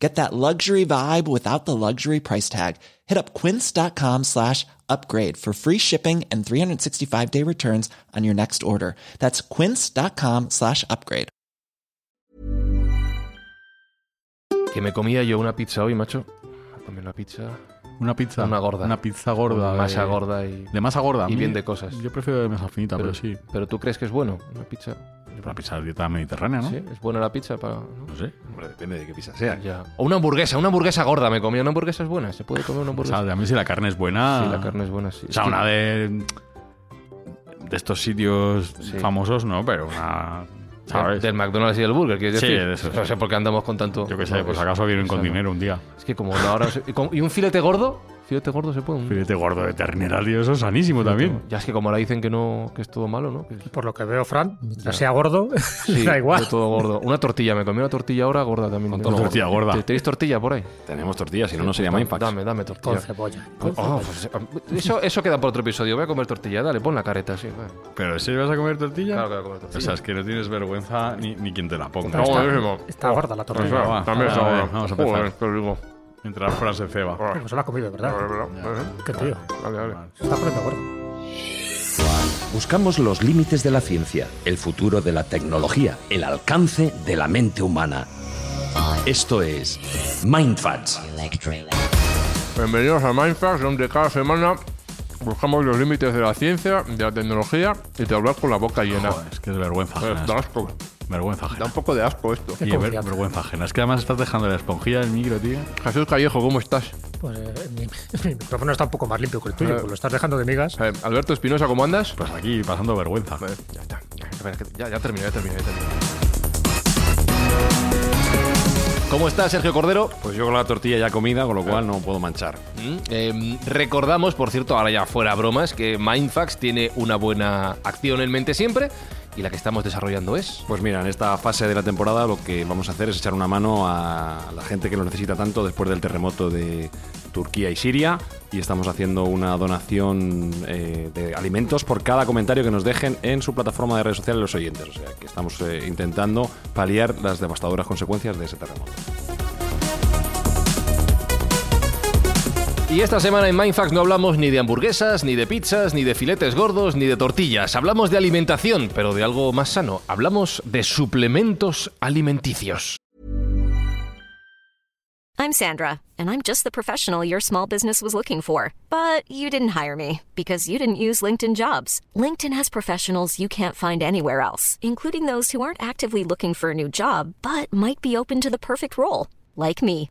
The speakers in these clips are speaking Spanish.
Get that luxury vibe without the luxury price tag. Hit up quince.com slash upgrade for free shipping and 365 day returns on your next order. That's quince.com slash upgrade. Que me comía yo una pizza hoy, macho. Me comí una pizza. Una pizza. Una gorda. Una pizza gorda. Con masa gorda y. De masa gorda. y A mí- bien de cosas. Yo prefiero de masa finita, pero, sí. Pero tú crees que es bueno una pizza. Una pizza dieta mediterránea, ¿no? Sí, es buena la pizza para. ¿no? No sé. Hombre, depende de qué pizza sea. Ya. O una hamburguesa, una hamburguesa gorda me comía. Una hamburguesa es buena, se puede comer una O hamburguesa. sea, a mí si la carne es buena... Sí, la carne es buena, sí. O sea, una de... De estos sitios Sí. famosos, ¿no, pero una... ¿Sabes? Del McDonald's y del Burger, quieres Sí, decir. de eso, No sí. sé por qué andamos con tanto. Yo qué sé, pues es- acaso vienen con dinero un día. Es que como ahora. se- ¿Y, con- y un filete gordo? Filete gordo se puede. un- Filete gordo de ternera, tío, eso es sanísimo también. Ya es que como ahora dicen que no, que es todo malo, ¿no? Es- Por lo que veo, Fran, mientras sea gordo, Sí, da igual. todo gordo. Una tortilla, me comí una tortilla ahora gorda también. Con tortilla gorda. ¿Te- ¿Tenéis tortilla por ahí? Tenemos tortillas, si no, no sería Mindfax. Dame, dame tortilla. Con cebolla. Oh, pues, eso, eso queda por otro episodio. Voy a comer tortilla. Dale, pon la careta, sí. va. ¿Pero si vas a comer tortilla? Claro que voy a comer tortilla. O sea, es que no tienes vergüenza ni, ni quien te la ponga. No, buenísimo. Está gorda la tortilla. Venga, va. También A está bueno. vamos a empezar. Joder. Mientras Fran se ceba. Pues se la ha comido, ¿verdad? Qué tío. Vale, vale. Se está poniendo gordo. Buscamos los límites de la ciencia, el futuro de la tecnología, el alcance de la mente humana. Esto es Mindfacts. Bienvenidos a Mindfax, donde cada semana buscamos los límites de la ciencia, de la tecnología y de hablar con la boca llena. Joder, es que es vergüenza. Da esto. asco. Vergüenza Da ajena. un poco de asco esto. Qué Y ver- confianza. vergüenza ajena. Es que además estás dejando la esponjilla del micro, tío. Jesús Callejo, ¿cómo estás? Pues eh, mi, mi micrófono está un poco más limpio que el tuyo, pues lo estás dejando de migas. Eh, Alberto Espinosa, ¿cómo andas? Pues aquí pasando vergüenza. Vale, ya está. Ya, espera, que- ya, ya terminé, ya terminé, ya terminé. ¿Cómo estás, Sergio Cordero? Pues yo con la tortilla ya comida, con lo cual no puedo manchar. Mm, eh, recordamos, por cierto, ahora ya fuera bromas, que Mindfax tiene una buena acción en mente siempre y la que estamos desarrollando es. Pues mira, en esta fase de la temporada lo que vamos a hacer es echar una mano a la gente que lo necesita tanto después del terremoto de Turquía y Siria y estamos haciendo una donación eh, de alimentos por cada comentario que nos dejen en su plataforma de redes sociales los oyentes. O sea, que estamos eh, intentando paliar las devastadoras consecuencias de ese terremoto. Y esta semana en Mindfax no hablamos ni de hamburguesas, ni de pizzas, ni de filetes gordos, ni de tortillas. Hablamos de alimentación, pero de algo más sano. Hablamos de suplementos alimenticios. I'm Sandra, and I'm just the professional your small business was looking for. But you didn't hire me because you didn't use LinkedIn jobs. LinkedIn has professionals you can't find anywhere else, including those who aren't actively looking for a new job but might be open to the perfect role, like me.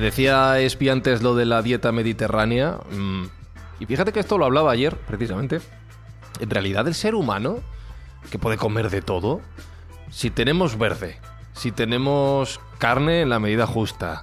Decía Espi antes lo de la dieta mediterránea. mm, y fíjate que esto lo hablaba ayer, precisamente. En realidad, el ser humano, que puede comer de todo, si tenemos verde, si tenemos carne en la medida justa,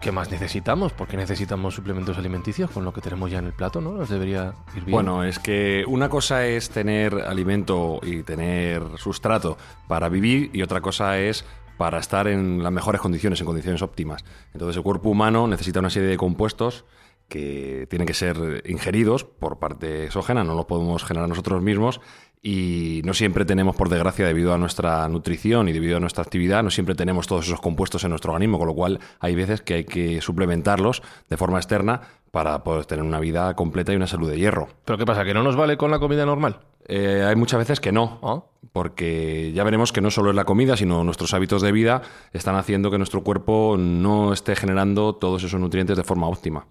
¿qué más necesitamos? Porque necesitamos suplementos alimenticios con lo que tenemos ya en el plato, ¿no? Nos debería ir bien. Bueno, es que una cosa es tener alimento y tener sustrato para vivir y otra cosa es para estar en las mejores condiciones, en condiciones óptimas. Entonces el cuerpo humano necesita una serie de compuestos que tienen que ser ingeridos por parte exógena, no los podemos generar nosotros mismos y no siempre tenemos, por desgracia, debido a nuestra nutrición y debido a nuestra actividad, no siempre tenemos todos esos compuestos en nuestro organismo, con lo cual hay veces que hay que suplementarlos de forma externa para poder tener una vida completa y una salud de hierro. ¿Pero qué pasa? ¿Que no nos vale con la comida normal? Eh, hay muchas veces que no, Ah. porque ya veremos que no solo es la comida, sino nuestros hábitos de vida están haciendo que nuestro cuerpo no esté generando todos esos nutrientes de forma óptima.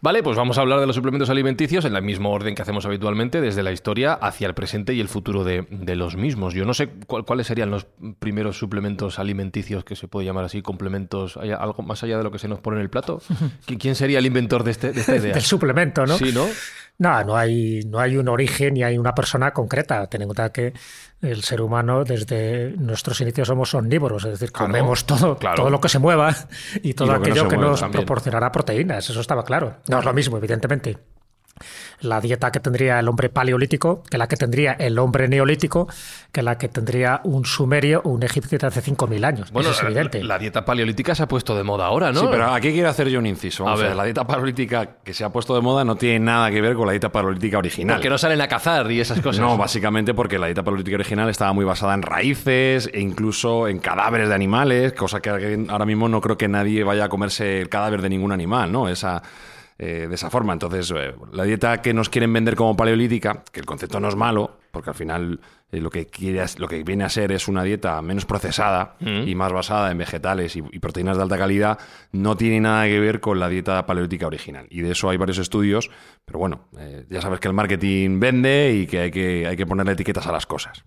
Vale, pues vamos a hablar de los suplementos alimenticios en el mismo orden que hacemos habitualmente, desde la historia hacia el presente presente y el futuro de, de los mismos. Yo no sé cuál- cuáles serían los primeros suplementos alimenticios que se puede llamar así, complementos, ¿hay algo más allá de lo que se nos pone en el plato? ¿Qui- ¿Quién sería el inventor de, este, de esta idea? Del suplemento, ¿no? Sí, ¿no? No, no hay, no hay un origen ni hay una persona concreta. Ten en cuenta que el ser humano desde nuestros inicios somos omnívoros, es decir, Claro, comemos todo, claro. todo lo que se mueva y todo lo que no aquello que, nos también. proporcionará proteínas, eso estaba claro. No es lo mismo, evidentemente. La dieta que tendría el hombre paleolítico, que la que tendría el hombre neolítico, que la que tendría un sumerio o un egipcio de hace 5.000 años. Bueno, eso es evidente. La, dieta paleolítica se ha puesto de moda ahora, ¿no? Sí, pero aquí quiero hacer yo un inciso. Vamos A a ver. ver, la dieta paleolítica que se ha puesto de moda no tiene nada que ver con la dieta paleolítica original. Porque no salen a cazar y esas cosas. No, básicamente porque la dieta paleolítica original estaba muy basada en raíces e incluso en cadáveres de animales, cosa que ahora mismo no creo que nadie vaya a comerse el cadáver de ningún animal, ¿no? Esa, eh, de esa forma. Entonces, eh, la dieta que nos quieren vender como paleolítica, que el concepto no es malo, porque al final eh, lo, que quiere, lo que viene a ser es una dieta menos procesada y más basada en vegetales y, y proteínas de alta calidad, no tiene nada que ver con la dieta paleolítica original. Y de eso hay varios estudios, pero bueno, eh, ya sabes que el marketing vende y que hay que, hay que ponerle etiquetas a las cosas.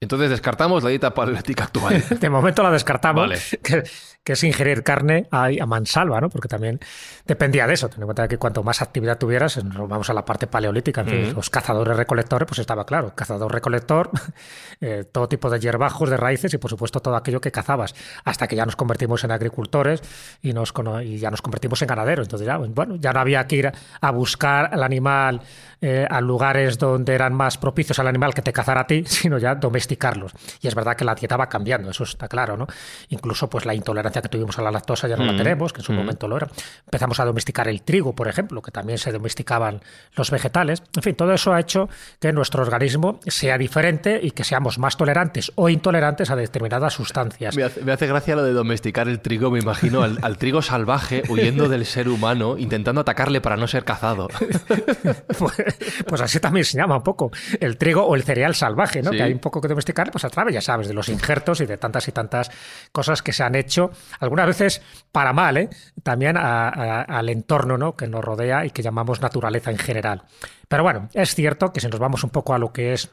Entonces descartamos la dieta paleolítica actual. De momento la descartamos, Vale. que, que es ingerir carne a, a mansalva, ¿no? Porque también dependía de eso. Ten en cuenta que cuanto más actividad tuvieras, nos vamos a la parte paleolítica, en fin, los cazadores recolectores, pues estaba claro, cazador recolector, eh, todo tipo de hierbajos, de raíces y por supuesto todo aquello que cazabas, hasta que ya nos convertimos en agricultores y, nos, y ya nos convertimos en ganaderos. Entonces ya, bueno, ya no había que ir a buscar al animal eh, a lugares donde eran más propicios al animal que te cazara a ti, sino ya domesticarlos. Y es verdad que la dieta va cambiando, eso está claro, ¿no? Incluso pues la intolerancia que tuvimos a la lactosa ya no la tenemos, que en su momento lo era. Empezamos a domesticar el trigo, por ejemplo, que también se domesticaban los vegetales. En fin, todo eso ha hecho que nuestro organismo sea diferente y que seamos más tolerantes o intolerantes a determinadas sustancias. Me hace, me hace gracia lo de domesticar el trigo. Me imagino al, al trigo salvaje huyendo del ser humano, intentando atacarle para no ser cazado. pues, pues así también se llama un poco el trigo o el cereal salvaje, ¿no? Sí. Que hay un poco que domesticar, pues a través, ya sabes, de los injertos y de tantas y tantas cosas que se han hecho, algunas veces para mal, ¿eh? También a- a- al entorno, ¿no? Que nos rodea y que llamamos naturaleza en general. Pero bueno, es cierto que si nos vamos un poco a lo que es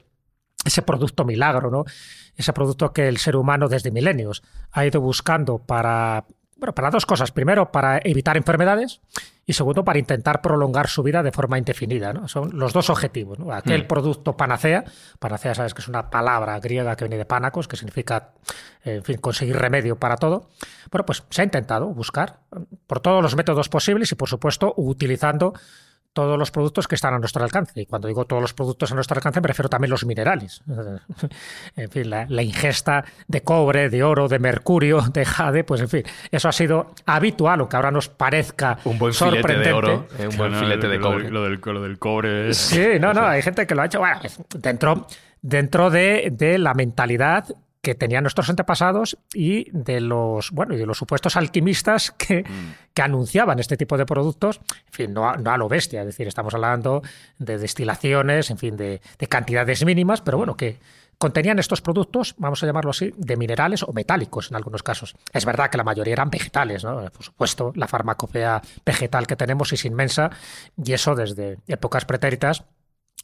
ese producto milagro, ¿no? Ese producto que el ser humano desde milenios ha ido buscando para, bueno, para dos cosas. Primero, para evitar enfermedades y segundo, para intentar prolongar su vida de forma indefinida. ¿no? Son los dos objetivos. ¿no? Aquel producto panacea, panacea sabes que es una palabra griega que viene de pánacos, que significa en fin, conseguir remedio para todo. Bueno, pues se ha intentado buscar por todos los métodos posibles y, por supuesto, utilizando todos los productos que están a nuestro alcance. Y cuando digo todos los productos a nuestro alcance, me refiero también a los minerales. En fin, la, la ingesta de cobre, de oro, de mercurio, de jade, pues en fin, eso ha sido habitual, aunque ahora nos parezca Un buen filete sorprendente. de oro, eh, un buen Bueno, filete de lo cobre. Lo del, lo del cobre es... Sí, no, no, hay gente que lo ha hecho. Bueno, dentro, dentro de, de la mentalidad que tenían nuestros antepasados y de los bueno y de los supuestos alquimistas que, que anunciaban este tipo de productos, en fin, no a, no a lo bestia, es decir, estamos hablando de destilaciones, en fin, de, de cantidades mínimas, pero bueno, que contenían estos productos, vamos a llamarlo así, de minerales o metálicos en algunos casos. Es verdad que la mayoría eran vegetales, ¿no? Por supuesto, la farmacopea vegetal que tenemos es inmensa y eso desde épocas pretéritas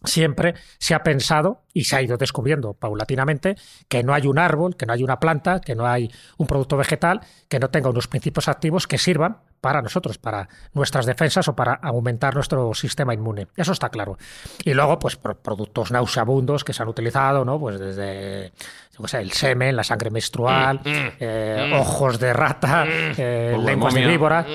siempre se ha pensado y se ha ido descubriendo paulatinamente que no hay un árbol, que no hay una planta, que no hay un producto vegetal que no tenga unos principios activos que sirvan para nosotros, para nuestras defensas o para aumentar nuestro sistema inmune. Eso está claro. Y luego, pues, productos nauseabundos que se han utilizado, ¿no? Pues desde, el semen, la sangre menstrual, eh, ojos de rata, eh, lenguas de víbora,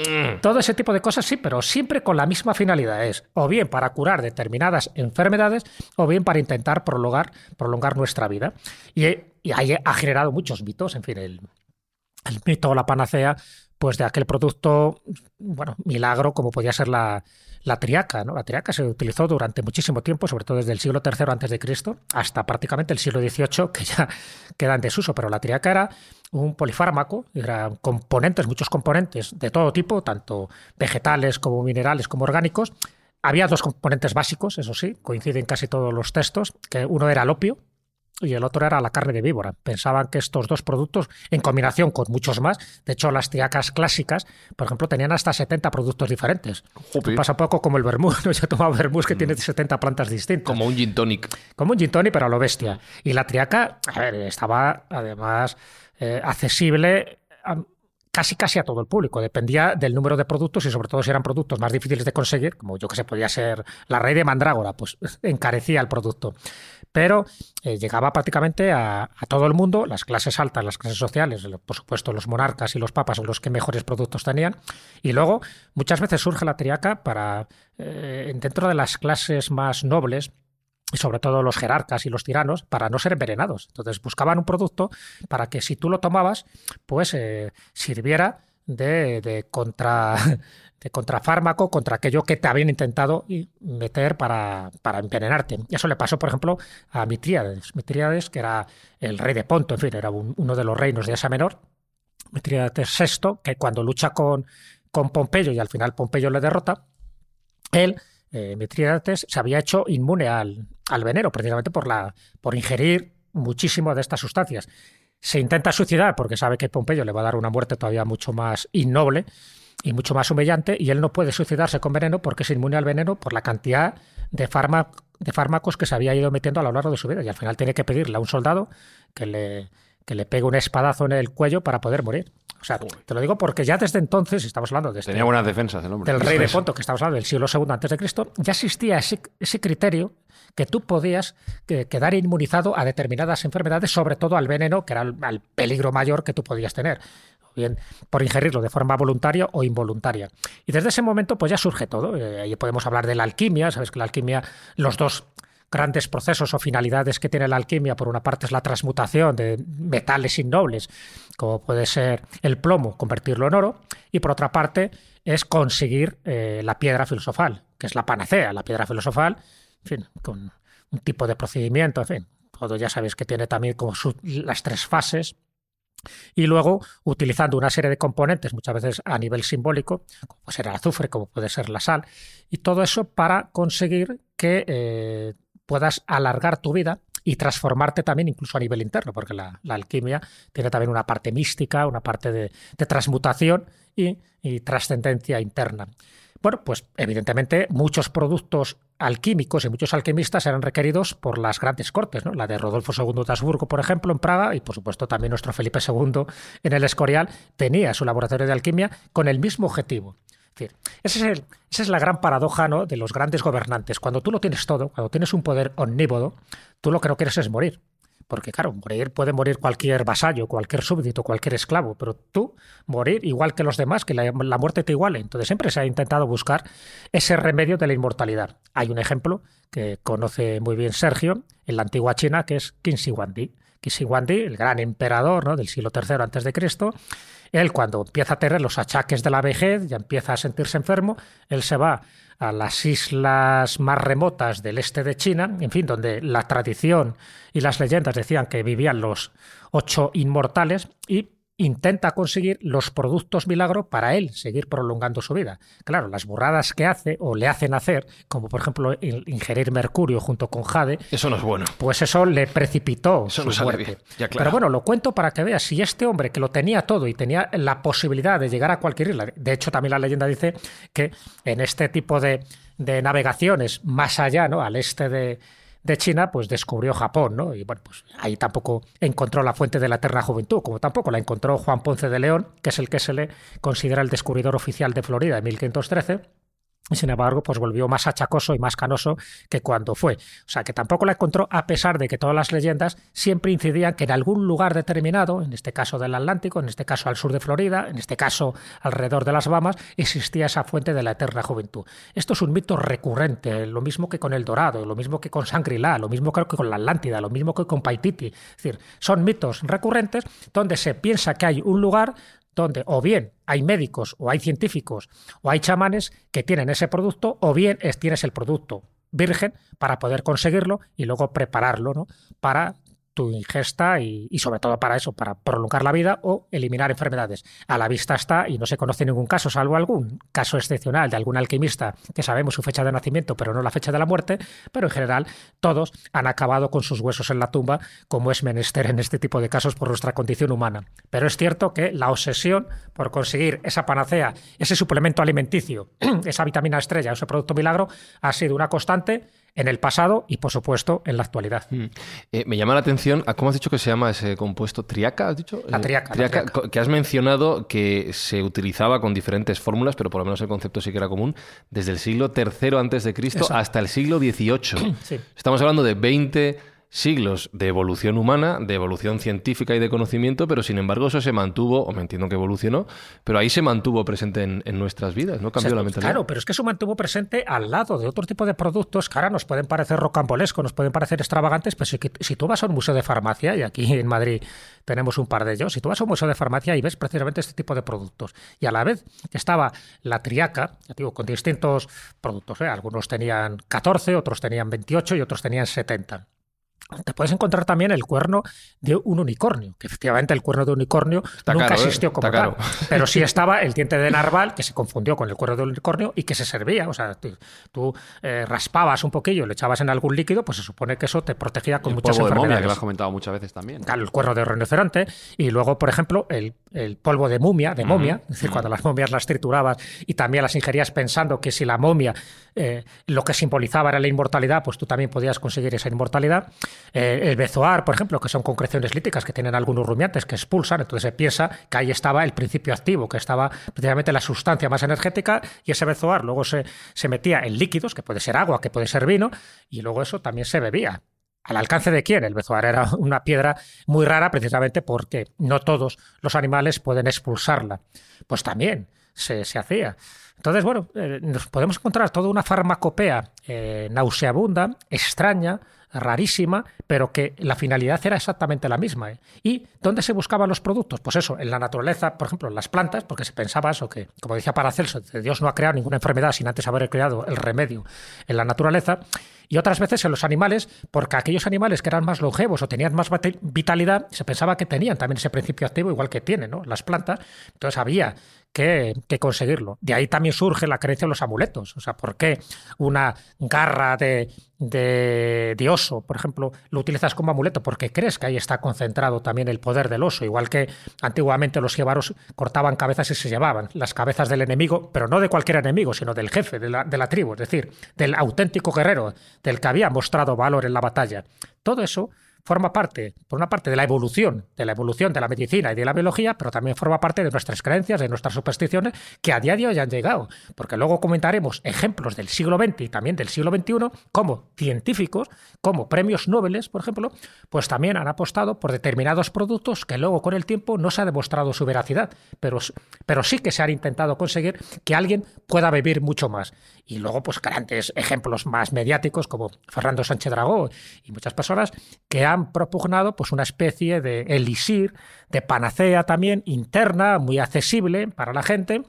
todo ese tipo de cosas, sí, pero siempre con la misma finalidad. Es o bien para curar determinadas enfermedades o bien para intentar prolongar, prolongar nuestra vida. Y, y ahí ha generado muchos mitos, en fin, el, el mito o la panacea, pues de aquel producto, bueno, milagro como podía ser la, la triaca, ¿no? La triaca se utilizó durante muchísimo tiempo, sobre todo desde el siglo III Cristo hasta prácticamente el siglo XVIII, que ya queda en desuso. Pero la triaca era un polifármaco, eran componentes, muchos componentes de todo tipo, tanto vegetales como minerales como orgánicos. Había dos componentes básicos, eso sí, coinciden casi todos los textos, que uno era el opio, y el otro era la carne de víbora. Pensaban que estos dos productos, en combinación con muchos más, de hecho las triacas clásicas, por ejemplo, tenían hasta 70 productos diferentes. Pasa poco como el vermouth, ¿no? Yo he tomado vermouth que tiene 70 plantas distintas. Como un gin tonic. Como un gin tonic, pero a lo bestia. Y la triaca, a ver, estaba además eh, accesible a- casi casi a todo el público. Dependía del número de productos y sobre todo si eran productos más difíciles de conseguir, como yo que sé, podía ser la rey de mandrágora, pues encarecía el producto. Pero eh, llegaba prácticamente a, a todo el mundo, las clases altas, las clases sociales, por supuesto los monarcas y los papas son los que mejores productos tenían. Y luego muchas veces surge la triaca para, eh, dentro de las clases más nobles, y sobre todo los jerarcas y los tiranos, para no ser envenenados. Entonces buscaban un producto para que si tú lo tomabas, pues eh, sirviera de, de contra de contrafármaco contra aquello que te habían intentado meter para, para envenenarte. Y eso le pasó, por ejemplo, a Mitríades. Mitríades, que era el rey de Ponto, en fin, era un- uno de los reinos de Asia Menor. Mitrídates VI, que cuando lucha con, con Pompeyo y al final Pompeyo le derrota, él, eh, se había hecho inmune al, al veneno, precisamente por, la, por ingerir muchísimo de estas sustancias. Se intenta suicidar porque sabe que Pompeyo le va a dar una muerte todavía mucho más innoble y mucho más humillante, y él no puede suicidarse con veneno porque es inmune al veneno por la cantidad de, de fármacos que se había ido metiendo a lo largo de su vida. Y al final tiene que pedirle a un soldado que le, que le pegue un espadazo en el cuello para poder morir. O sea, te lo digo porque ya desde entonces, estamos hablando de este- Tenía buenas defensas el hombre. del rey de Ponto, que estamos hablando del siglo II antes de Cristo, ya existía ese, ese criterio que tú podías que- quedar inmunizado a determinadas enfermedades, sobre todo al veneno, que era el, al peligro mayor que tú podías tener, bien por ingerirlo de forma voluntaria o involuntaria. Y desde ese momento, pues ya surge todo. Eh, ahí podemos hablar de la alquimia, sabes que la alquimia, los dos grandes procesos o finalidades que tiene la alquimia, por una parte es la transmutación de metales innobles, como puede ser el plomo, convertirlo en oro, y por otra parte es conseguir eh, la piedra filosofal, que es la panacea, la piedra filosofal, en fin, con un tipo de procedimiento, en fin, todo ya sabéis que tiene también como las tres fases, y luego utilizando una serie de componentes, muchas veces a nivel simbólico, como puede ser el azufre, como puede ser la sal, y todo eso para conseguir que eh, puedas alargar tu vida y transformarte también incluso a nivel interno, porque la, alquimia tiene también una parte mística, una parte de, transmutación y trascendencia interna. Bueno, pues evidentemente muchos productos alquímicos y muchos alquimistas eran requeridos por las grandes cortes, ¿no? La de Rodolfo II de Habsburgo, por ejemplo, en Praga, y por supuesto también nuestro Felipe II en el Escorial, tenía su laboratorio de alquimia con el mismo objetivo. Decir, ese es el- esa es la gran paradoja de los grandes gobernantes. Cuando tú lo tienes todo, cuando tienes un poder omnívodo, tú lo que no quieres es morir. Porque claro, morir puede morir cualquier vasallo, cualquier súbdito, cualquier esclavo, pero tú morir igual que los demás, que la, muerte te iguale. Entonces siempre se ha intentado buscar ese remedio de la inmortalidad. Hay un ejemplo que conoce muy bien Sergio en la antigua China, que es. Qin Shi Huangdi, el gran emperador ¿no? del siglo III antes de Cristo, él cuando empieza a tener los achaques de la vejez, ya empieza a sentirse enfermo, él se va a las islas más remotas del este de China, en fin, donde la tradición y las leyendas decían que vivían los ocho inmortales y intenta conseguir los productos milagro para él seguir prolongando su vida. Claro, las burradas que hace o le hacen hacer, como por ejemplo in- ingerir mercurio junto con jade, Eso no es bueno. pues eso le precipitó Eso su no muerte. bien. Ya, claro. Pero bueno, lo cuento para que veas, si este hombre que lo tenía todo y tenía la posibilidad de llegar a cualquier isla, de hecho también la leyenda dice que en este tipo de, de navegaciones más allá, ¿no? al este de, de China, pues descubrió Japón, ¿no? Y bueno, pues ahí tampoco encontró la fuente de la eterna juventud, como tampoco la encontró Juan Ponce de León, que es el que se le considera el descubridor oficial de Florida en 1513. Y sin embargo, pues volvió más achacoso y más canoso que cuando fue. O sea, que tampoco la encontró, a pesar de que todas las leyendas siempre incidían que en algún lugar determinado, en este caso del Atlántico, en este caso al sur de Florida, en este caso alrededor de las Bahamas, existía esa fuente de la eterna juventud. Esto es un mito recurrente, lo mismo que con el Dorado, lo mismo que con Shangri-La, lo mismo creo que con la Atlántida, lo mismo que con Paititi. Es decir, son mitos recurrentes donde se piensa que hay un lugar donde o bien hay médicos o hay científicos o hay chamanes que tienen ese producto o bien es, tienes el producto virgen para poder conseguirlo y luego prepararlo ¿no? para tu ingesta y, y, sobre todo para eso, para prolongar la vida o eliminar enfermedades. A la vista está, y no se conoce ningún caso, salvo algún caso excepcional de algún alquimista que sabemos su fecha de nacimiento, pero no la fecha de la muerte, pero en general todos han acabado con sus huesos en la tumba, como es menester en este tipo de casos por nuestra condición humana. Pero es cierto que la obsesión por conseguir esa panacea, ese suplemento alimenticio, esa vitamina estrella, ese producto milagro, ha sido una constante en el pasado y, por supuesto, en la actualidad. Mm. Eh, me llama la atención, ¿cómo has dicho que se llama ese compuesto? ¿Triaca, has dicho? La triaca, la triaca, Que has mencionado que se utilizaba con diferentes fórmulas, pero por lo menos el concepto sí que era común, desde el siglo III Cristo hasta el siglo XVIII. Sí. Estamos hablando de 20 siglos de evolución humana, de evolución científica y de conocimiento, pero sin embargo eso se mantuvo, o me entiendo que evolucionó, pero ahí se mantuvo presente en, en nuestras vidas, ¿no? Cambió O sea, la mentalidad. Claro, pero es que se mantuvo presente al lado de otro tipo de productos que ahora nos pueden parecer rocambolescos, nos pueden parecer extravagantes, pero si, si tú vas a un museo de farmacia, y aquí en Madrid tenemos un par de ellos, si tú vas a un museo de farmacia y ves precisamente este tipo de productos, y a la vez estaba la triaca, ya digo, con distintos productos, ¿eh? algunos tenían 14, otros tenían 28 y otros tenían 70 te puedes encontrar también el cuerno de un unicornio, que efectivamente el cuerno de unicornio Está nunca caro, ¿eh? existió como tal. caro. Pero sí estaba el diente de narval, que se confundió con el cuerno de unicornio y que se servía. O sea, tú, tú, eh, raspabas un poquillo, le echabas en algún líquido, pues se supone que eso te protegía con el muchas polvo de momia, enfermedades. que lo has comentado muchas veces también. Claro, el cuerno de rinoceronte y luego, por ejemplo, el, el polvo de mumia, de momia, es decir, cuando las momias las triturabas y también las ingerías pensando que si la momia eh, lo que simbolizaba era la inmortalidad, pues tú también podías conseguir esa inmortalidad. Eh, el bezoar, por ejemplo, que son concreciones líticas que tienen algunos rumiantes que expulsan, entonces se piensa que ahí estaba el principio activo, que estaba precisamente la sustancia más energética y ese bezoar luego se, se metía en líquidos, que puede ser agua, que puede ser vino, y luego eso también se bebía. ¿Al alcance de quién? El bezoar era una piedra muy rara precisamente porque no todos los animales pueden expulsarla. Pues también se, se hacía. Entonces, bueno, eh, nos podemos encontrar toda una farmacopea eh, nauseabunda, extraña, rarísima, pero que la finalidad era exactamente la misma. ¿eh? ¿Y dónde se buscaban los productos? Pues eso, en la naturaleza, por ejemplo, en las plantas, porque se pensaba eso, que, como decía Paracelso, Dios no ha creado ninguna enfermedad sin antes haber creado el remedio en la naturaleza. Y otras veces en los animales, porque aquellos animales que eran más longevos o tenían más vitalidad, se pensaba que tenían también ese principio activo igual que tienen ¿no? las plantas. Entonces había que, conseguirlo. De ahí también surge la creencia de los amuletos. O sea, ¿por qué una garra de, de, de, oso, por ejemplo, lo utilizas como amuleto? Porque crees que ahí está concentrado también el poder del oso. Igual que antiguamente los llevaros cortaban cabezas y se llevaban las cabezas del enemigo, pero no de cualquier enemigo, sino del jefe de la, de la tribu, es decir, del auténtico guerrero, del que había mostrado valor en la batalla. Todo eso forma parte, por una parte, de la evolución, de la evolución de la medicina y de la biología, pero también forma parte de nuestras creencias, de nuestras supersticiones, que a día de hoy han llegado. Porque luego comentaremos ejemplos del siglo XX y también del siglo XXI, como científicos, como premios Nobel, por ejemplo, pues también han apostado por determinados productos que luego con el tiempo no se ha demostrado su veracidad, pero, pero sí que se han intentado conseguir que alguien pueda vivir mucho más. Y luego, pues grandes ejemplos más mediáticos, como Fernando Sánchez Dragó y muchas personas que han propugnado pues una especie de elixir, de panacea también interna, muy accesible para la gente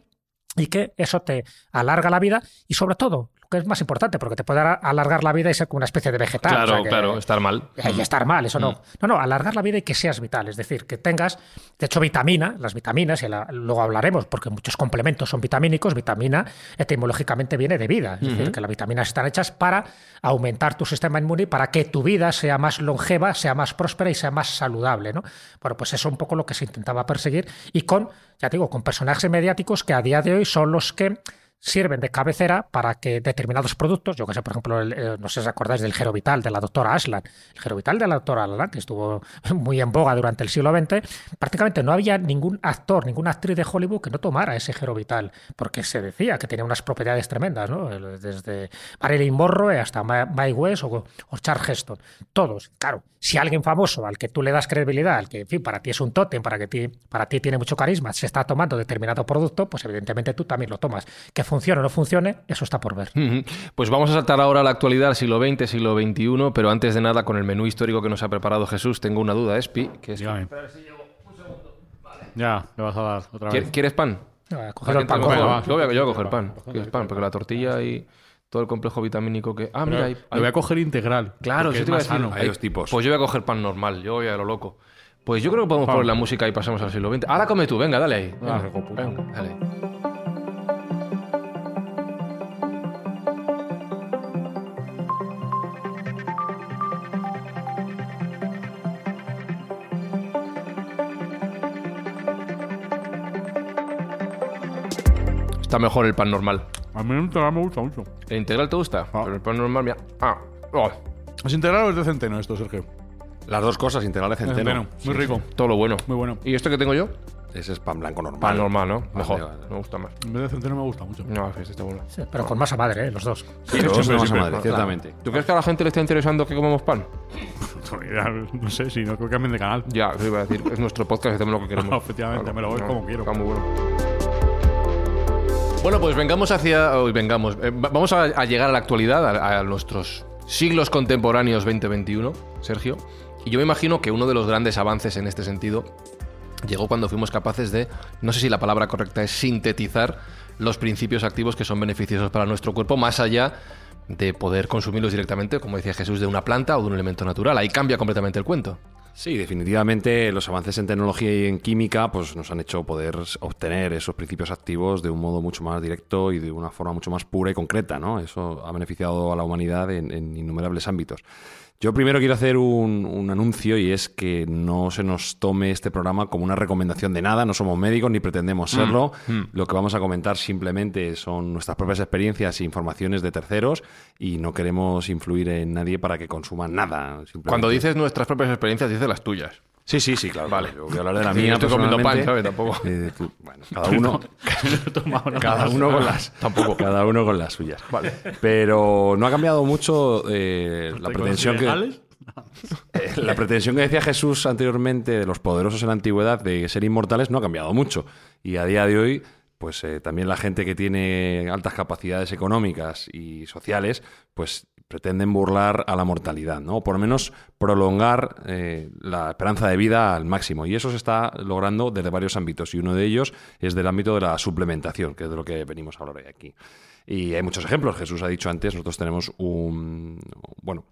y que eso te alarga la vida y sobre todo que es más importante, porque te puede alargar la vida y ser como una especie de vegetal. Claro, o sea que, claro, estar mal. Y estar mal, eso no. No, no, alargar la vida y que seas vital, es decir, que tengas, de hecho, vitamina, las vitaminas, y la, luego hablaremos, porque muchos complementos son vitamínicos, vitamina etimológicamente viene de vida, es decir, que las vitaminas están hechas para aumentar tu sistema inmune y para que tu vida sea más longeva, sea más próspera y sea más saludable, ¿no? Bueno, pues eso es un poco lo que se intentaba perseguir y con, ya digo, con personajes mediáticos que a día de hoy son los que sirven de cabecera para que determinados productos, yo que sé, por ejemplo, el, eh, no sé si os acordáis del Gerovital de la doctora Aslan, el Gerovital de la doctora Aslan, que estuvo muy en boga durante el siglo XX, prácticamente no había ningún actor, ninguna actriz de Hollywood que no tomara ese Gerovital, porque se decía que tenía unas propiedades tremendas, ¿no? Desde Marilyn Monroe hasta Mike West o, Charles Heston, todos, claro, si alguien famoso al que tú le das credibilidad, al que, en fin, para ti es un tótem, para que ti, para ti tiene mucho carisma, se está tomando determinado producto, pues evidentemente tú también lo tomas. Funcione o no funcione, eso está por ver. Pues vamos a saltar ahora a la actualidad, siglo XX, siglo XXI, pero antes de nada, con el menú histórico que nos ha preparado Jesús, tengo una duda, Espi, que es... Dígame. Ya, le vas a dar otra vez. ¿Quieres pan? No, a coger el pan, Cojo- cojo. Yo voy a, yo voy a coger pan. ¿Quieres pan? Porque la tortilla y... todo el complejo vitamínico que... Ah, Pero mira, ahí, Lo voy a coger integral. Claro, es te iba a decir. Hay dos tipos. Pues yo voy a coger pan normal, yo voy a lo loco. Pues yo creo que podemos Pan. poner la música y pasamos al siglo XX. Ahora come tú, venga, dale ahí. Ah, Venga, puta. venga, dale. Está mejor el pan normal. A mí el integral me gusta mucho. ¿El integral te gusta? Ah. Pero el pan normal, mira. Ah, oh, ¿Es integral o es de centeno esto, Sergio? Las dos cosas, integral de De centeno. Muy rico. todo lo bueno. Muy bueno. ¿Y esto que tengo yo? Ese es pan blanco normal. Pan normal, ¿no? Vale, Mejor. vale. Me gusta más. En vez de centeno me gusta mucho. No, este está bueno. Sí, pero con masa madre, ¿eh? los dos. Sí, los dos son siempre. madre, Claro. ciertamente. ¿Tú crees que a la gente le está interesando que comemos pan? Ya, No sé, si no creo que cambien de canal. Ya, eso iba a decir. Es nuestro podcast, hacemos lo que queremos. Efectivamente, me lo voy como quiero. Está muy bueno. Bueno, pues vengamos hacia. Hoy vengamos. Eh, va- vamos a, a llegar a la actualidad, a, a nuestros siglos contemporáneos 2021, Sergio. Y yo me imagino que uno de los grandes avances en este sentido llegó cuando fuimos capaces de, no sé si la palabra correcta es sintetizar los principios activos que son beneficiosos para nuestro cuerpo, más allá de poder consumirlos directamente, como decía Jesús, de una planta o de un elemento natural. Ahí cambia completamente el cuento. Sí, definitivamente los avances en tecnología y en química pues, nos han hecho poder obtener esos principios activos de un modo mucho más directo y de una forma mucho más pura y concreta. ¿no? Eso ha beneficiado a la humanidad en, en innumerables ámbitos. Yo primero quiero hacer un, un anuncio y es que no se nos tome este programa como una recomendación de nada, no somos médicos ni pretendemos serlo. Lo que vamos a comentar simplemente son nuestras propias experiencias e informaciones de terceros y no queremos influir en nadie para que consuman nada. Cuando dices nuestras propias experiencias, dices las tuyas. Sí, sí, sí, claro. Vale. Yo voy a hablar de la Sí, mía. yo estoy comiendo pan. ¿sabes? Tampoco. Eh, tú- bueno, cada uno, cada uno con las, Tampoco. cada uno con las suyas. Pero no ha cambiado mucho eh, la pretensión que eh, la pretensión que decía Jesús anteriormente de los poderosos en la antigüedad de ser inmortales no ha cambiado mucho. Y a día de hoy, pues eh, también la gente que tiene altas capacidades económicas y sociales, pues pretenden burlar a la mortalidad, ¿no? O por lo menos prolongar eh, la esperanza de vida al máximo. Y eso se está logrando desde varios ámbitos. Y uno de ellos es del ámbito de la suplementación, que es de lo que venimos a hablar hoy aquí. Y hay muchos ejemplos. Jesús ha dicho antes, nosotros tenemos un, bueno,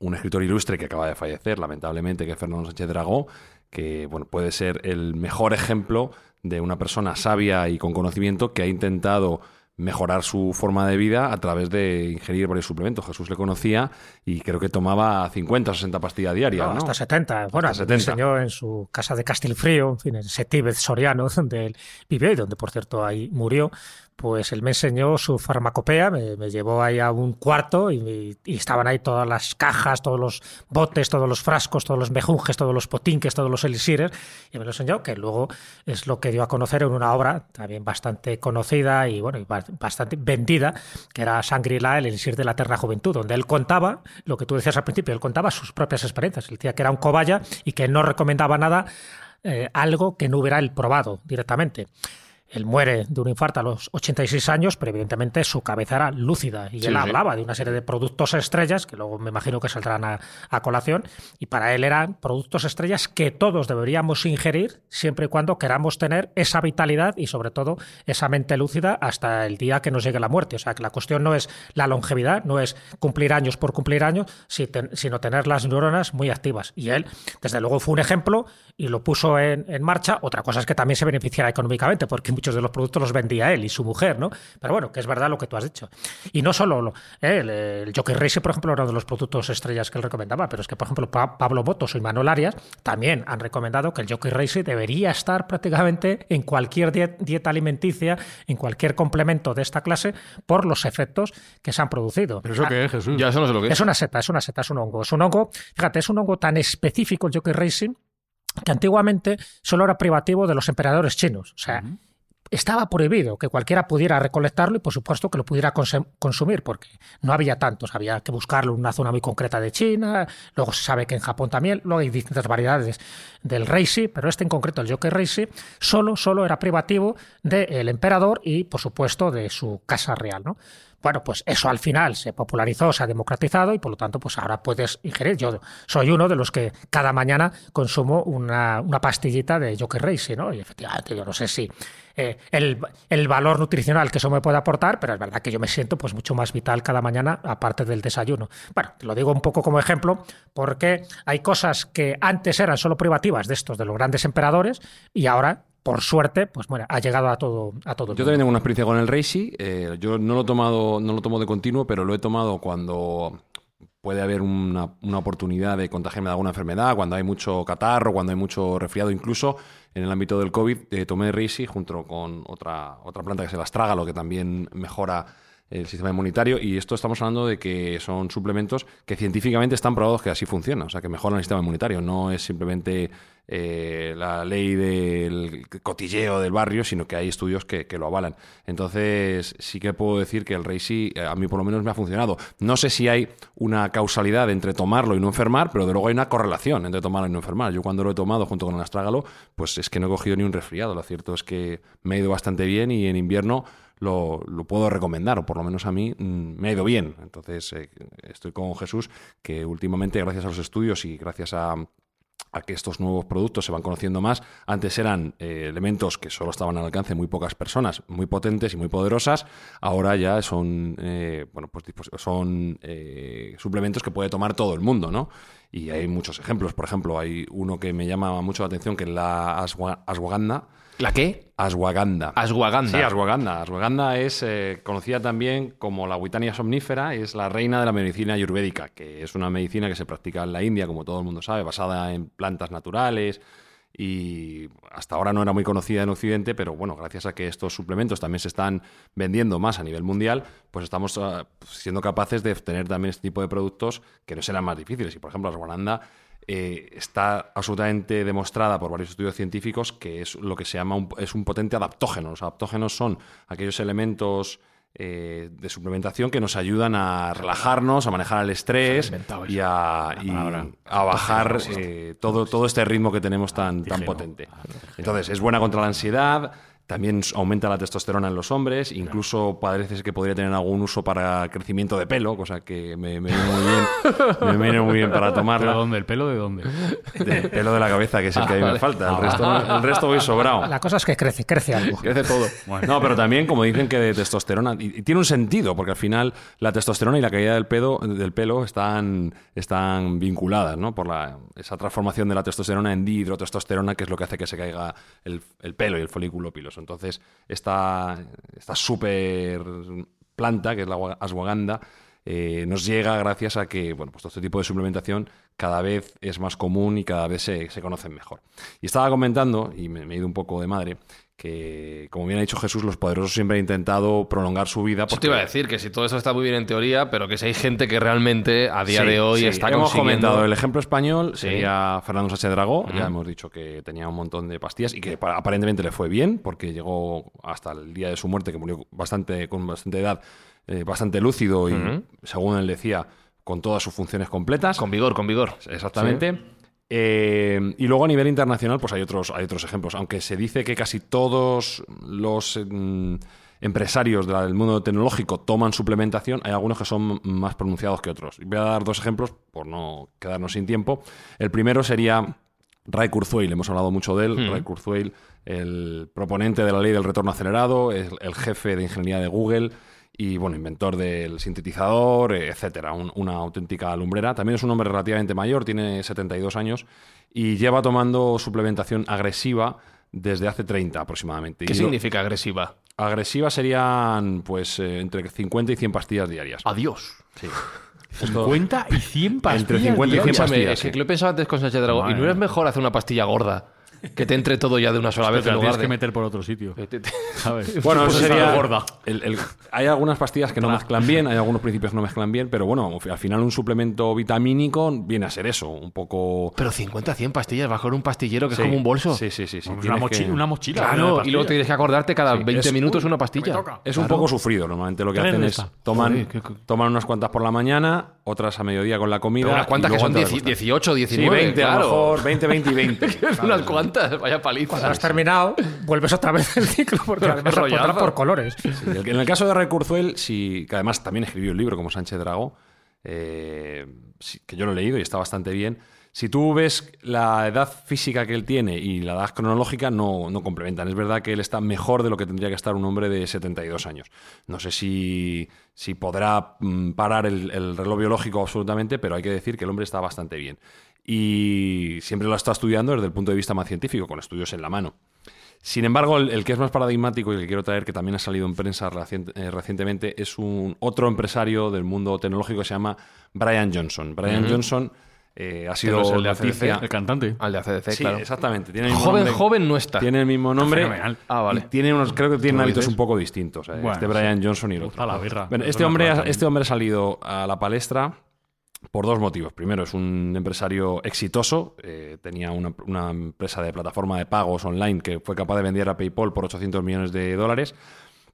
un escritor ilustre que acaba de fallecer, lamentablemente, que es Fernando Sánchez Dragó, que bueno, puede ser el mejor ejemplo de una persona sabia y con conocimiento que ha intentado mejorar su forma de vida a través de ingerir varios suplementos. Jesús le conocía y creo que tomaba 50 o 60 pastillas diarias, No, ¿no? hasta 70. Bueno, Hasta me 70. enseñó en su casa de Castilfrío, en fin, en ese Tíbet soriano donde él vivió y donde, por cierto, ahí murió. Pues él me enseñó su farmacopea, me, llevó ahí a un cuarto y, estaban ahí todas las cajas, todos los botes, todos los frascos, todos los mejunjes, todos los potinques, todos los elixires, y me lo enseñó, que luego es lo que dio a conocer en una obra también bastante conocida y bueno, bastante vendida, que era Shangri-La, el elixir de la eterna juventud, donde él contaba lo que tú decías al principio, él contaba sus propias experiencias. Él decía que era un cobaya y que no recomendaba nada, eh, algo que no hubiera él probado directamente. Él muere de un infarto a los 86 años, pero evidentemente su cabeza era lúcida y Sí, él sí. hablaba de una serie de productos estrellas, que luego me imagino que saldrán a, a colación, y para él eran productos estrellas que todos deberíamos ingerir siempre y cuando queramos tener esa vitalidad y sobre todo esa mente lúcida hasta el día que nos llegue la muerte. O sea, que la cuestión no es la longevidad, no es cumplir años por cumplir años, sino tener las neuronas muy activas. Y él, desde luego, fue un ejemplo y lo puso en, en marcha. Otra cosa es que también se beneficiara económicamente, porque muchos de los productos los vendía él y su mujer, ¿no? Pero bueno, que es verdad lo que tú has dicho. Y no solo lo- eh, el, el Jockey Race, por ejemplo, era uno de los productos estrellas que él recomendaba, pero es que, por ejemplo, Pa- Pablo Botos y Manuel Arias también han recomendado que el Jockey Race debería estar prácticamente en cualquier die- dieta alimenticia, en cualquier complemento de esta clase, por los efectos que se han producido. ¿Pero eso Ah, qué es, Jesús? Ya eso no sé lo que es. es una seta, es una seta, es un hongo. Es un hongo, fíjate, es un hongo tan específico el Jockey Racing que antiguamente solo era privativo de los emperadores chinos. O sea, estaba prohibido que cualquiera pudiera recolectarlo y por supuesto que lo pudiera consum- consumir porque no había tantos, había que buscarlo en una zona muy concreta de China, luego se sabe que en Japón también, luego hay distintas variedades del Reishi, pero este en concreto, el Yokai Reishi, solo, solo era privativo del emperador y por supuesto de su casa real, ¿no? Bueno, pues eso al final se popularizó, se ha democratizado y por lo tanto, pues ahora puedes ingerir. Yo soy uno de los que cada mañana consumo una, pastillita de Joker Racing, ¿no? Y efectivamente, yo no sé si eh, el, el valor nutricional que eso me puede aportar, pero es verdad que yo me siento pues mucho más vital cada mañana, aparte del desayuno. Bueno, te lo digo un poco como ejemplo, porque hay cosas que antes eran solo privativas de estos, de los grandes emperadores, y ahora por suerte, pues bueno, ha llegado a todo, a todo. Yo también tengo una experiencia con el Reishi. Eh, yo no lo he tomado, no lo tomo de continuo, pero lo he tomado cuando puede haber una, una oportunidad de contagiarme de alguna enfermedad, cuando hay mucho catarro, cuando hay mucho resfriado, incluso en el ámbito del COVID, eh, tomé Reishi junto con otra, otra planta que es el astrágalo, que también mejora el sistema inmunitario. Y esto estamos hablando de que son suplementos que científicamente están probados que así funciona, o sea, que mejoran el sistema inmunitario. No es simplemente eh, la ley del cotilleo del barrio, sino que hay estudios que, que lo avalan. Entonces, sí que puedo decir que el Reishi eh, a mí por lo menos me ha funcionado. No sé si hay una causalidad entre tomarlo y no enfermar, pero de luego hay una correlación entre tomarlo y no enfermar. Yo cuando lo he tomado junto con el astrágalo, pues es que no he cogido ni un resfriado. Lo cierto es que me ha ido bastante bien y en invierno lo, lo puedo recomendar, o por lo menos a mí mm, me ha ido bien. Entonces, eh, estoy con Jesús, que últimamente, gracias a los estudios y gracias a, a que estos nuevos productos se van conociendo más. Antes eran eh, elementos que solo estaban al alcance de muy pocas personas, muy potentes y muy poderosas. Ahora ya son, eh, bueno, pues son eh, suplementos que puede tomar todo el mundo, ¿no? Y hay muchos ejemplos. Por ejemplo, hay uno que me llama mucho la atención, que es la ashwagandha. ¿La qué? Ashwagandha. Ashwagandha. Sí, ashwagandha. Ashwagandha es eh, conocida también como la Witania somnífera, es la reina de la medicina ayurvédica, que es una medicina que se practica en la India, como todo el mundo sabe, basada en plantas naturales y hasta ahora no era muy conocida en Occidente, pero bueno, gracias a que estos suplementos también se están vendiendo más a nivel mundial, pues estamos ah, siendo capaces de obtener también este tipo de productos que no serán más difíciles. Y por ejemplo, la ashwagandha eh, está absolutamente demostrada por varios estudios científicos que es lo que se llama un, es un potente adaptógeno. Los adaptógenos son aquellos elementos eh, de suplementación que nos ayudan a relajarnos, a manejar el estrés y a, y a bajar eh, todo, todo este ritmo que tenemos tan, tan potente. Entonces, es buena contra la ansiedad. También aumenta la testosterona en los hombres, incluso parece que podría tener algún uso para crecimiento de pelo, cosa que me, me viene muy bien, me viene muy bien para ¿Pero tomarla. dónde? ¿El pelo de dónde? De pelo de la cabeza, que es el que a mí me falta. El resto, el resto voy sobrado. La cosa es que crece, crece algo. Crece todo. No, pero también, como dicen que de testosterona, y, y tiene un sentido, porque al final la testosterona y la caída del pelo, del pelo están, están vinculadas, ¿no? Por la, esa transformación de la testosterona en dihidrotestosterona, que es lo que hace que se caiga el, el pelo y el folículo piloso. Entonces, esta esta súper planta, que es la ashwagandha, eh, nos llega gracias a que bueno, pues todo este tipo de suplementación cada vez es más común y cada vez se, se conocen mejor. Y estaba comentando, y me he ido un poco de madre, que como bien ha dicho Jesús, los poderosos siempre han intentado prolongar su vida. Eso te iba a decir que si todo eso está muy bien en teoría, pero que si hay gente que realmente a día Sí, de hoy sí. está Hemos consiguiendo... comentado el ejemplo español Sí. sería Fernando Sánchez Dragó. Ya hemos dicho que tenía un montón de pastillas y que pa- aparentemente le fue bien porque llegó hasta el día de su muerte, que murió bastante con bastante edad, eh, bastante lúcido y, según él decía, con todas sus funciones completas. Con vigor, con vigor. Exactamente. Eh, y luego a nivel internacional, pues hay otros, hay otros ejemplos. Aunque se dice que casi todos los mm, empresarios del mundo tecnológico toman suplementación, hay algunos que son más pronunciados que otros. Voy a dar dos ejemplos por no quedarnos sin tiempo. El primero sería Ray Kurzweil, hemos hablado mucho de él. Mm. Ray Kurzweil, el proponente de la ley del retorno acelerado, el jefe de ingeniería de Google y bueno, inventor del sintetizador, eh, etcétera, Un- una auténtica lumbrera. También es un hombre relativamente mayor, tiene 72 años y lleva tomando suplementación agresiva desde hace 30 aproximadamente. ¿Qué Y lo- significa agresiva? Agresiva serían pues eh, entre 50 y 100 pastillas diarias. Adiós. Sí. 50 y 100 pastillas. Entre 50 y 100 Escúchame, pastillas. es que sí. lo he pensado antes con Sánchez Dragón. ¿Y no Madre es mejor hacer una pastilla gorda? Que te entre todo ya de una sola Pero vez te en lugar tienes de... que meter por otro sitio. Eh, ¿Sabes? Bueno, Pues eso sería. gorda. el- el- hay algunas pastillas que no mezclan bien, hay algunos principios que no mezclan bien, pero bueno, al final un suplemento vitamínico viene a ser eso, un poco. Pero 50, 100 pastillas bajo un pastillero que Sí, es como un bolso. Sí, sí, sí. sí, Una, mochi- que- una mochila. Claro, y luego tienes que acordarte cada 20 es- minutos una pastilla. toca. Es un Claro. poco sufrido. Normalmente lo que hacen es toman, Joder, qué- qué- toman unas cuantas por la mañana, otras a mediodía con la comida. Pero unas cuantas que son antes de 10 acostarse. 18, Sí, 19. 20 a lo claro. mejor, 20, 20 y 20. unas cuantas cuántas, vaya paliza. Cuando has terminado, vuelves otra vez el ciclo porque además por colores. Sí, en el caso de Ray Kurzweil, sí, que además también escribió un libro como Sánchez Dragó, eh, sí, que yo lo he leído y está bastante bien. Si tú ves la edad física que él tiene y la edad cronológica, no, no complementan. Es verdad que él está mejor de lo que tendría que estar un hombre de 72 años. No sé si, si podrá mm, parar el, el reloj biológico absolutamente, pero hay que decir que el hombre está bastante bien. Y siempre lo está estudiando desde el punto de vista más científico, con estudios en la mano. Sin embargo, el, el que es más paradigmático y el que quiero traer, que también ha salido en prensa eh, recientemente, es un otro empresario del mundo tecnológico que se llama Brian Johnson. Brian Johnson eh, ha sido el de. ACDC, el cantante. Al de ACDC, Sí, claro. exactamente. Tiene el mismo Joven, nombre- joven no está. Tiene el mismo nombre. Fenomenal. Ah, vale. y tiene unos, creo que tienen ¿Tú lo hábitos dices? un poco distintos. eh, Bueno, este Brian Johnson y el otro. la birra. Bueno, Es este, hombre, ha- este hombre ha salido a la palestra por dos motivos. Primero, es un empresario exitoso. eh, tenía una, una empresa de plataforma de pagos online que fue capaz de vender a PayPal por 800 millones de dólares.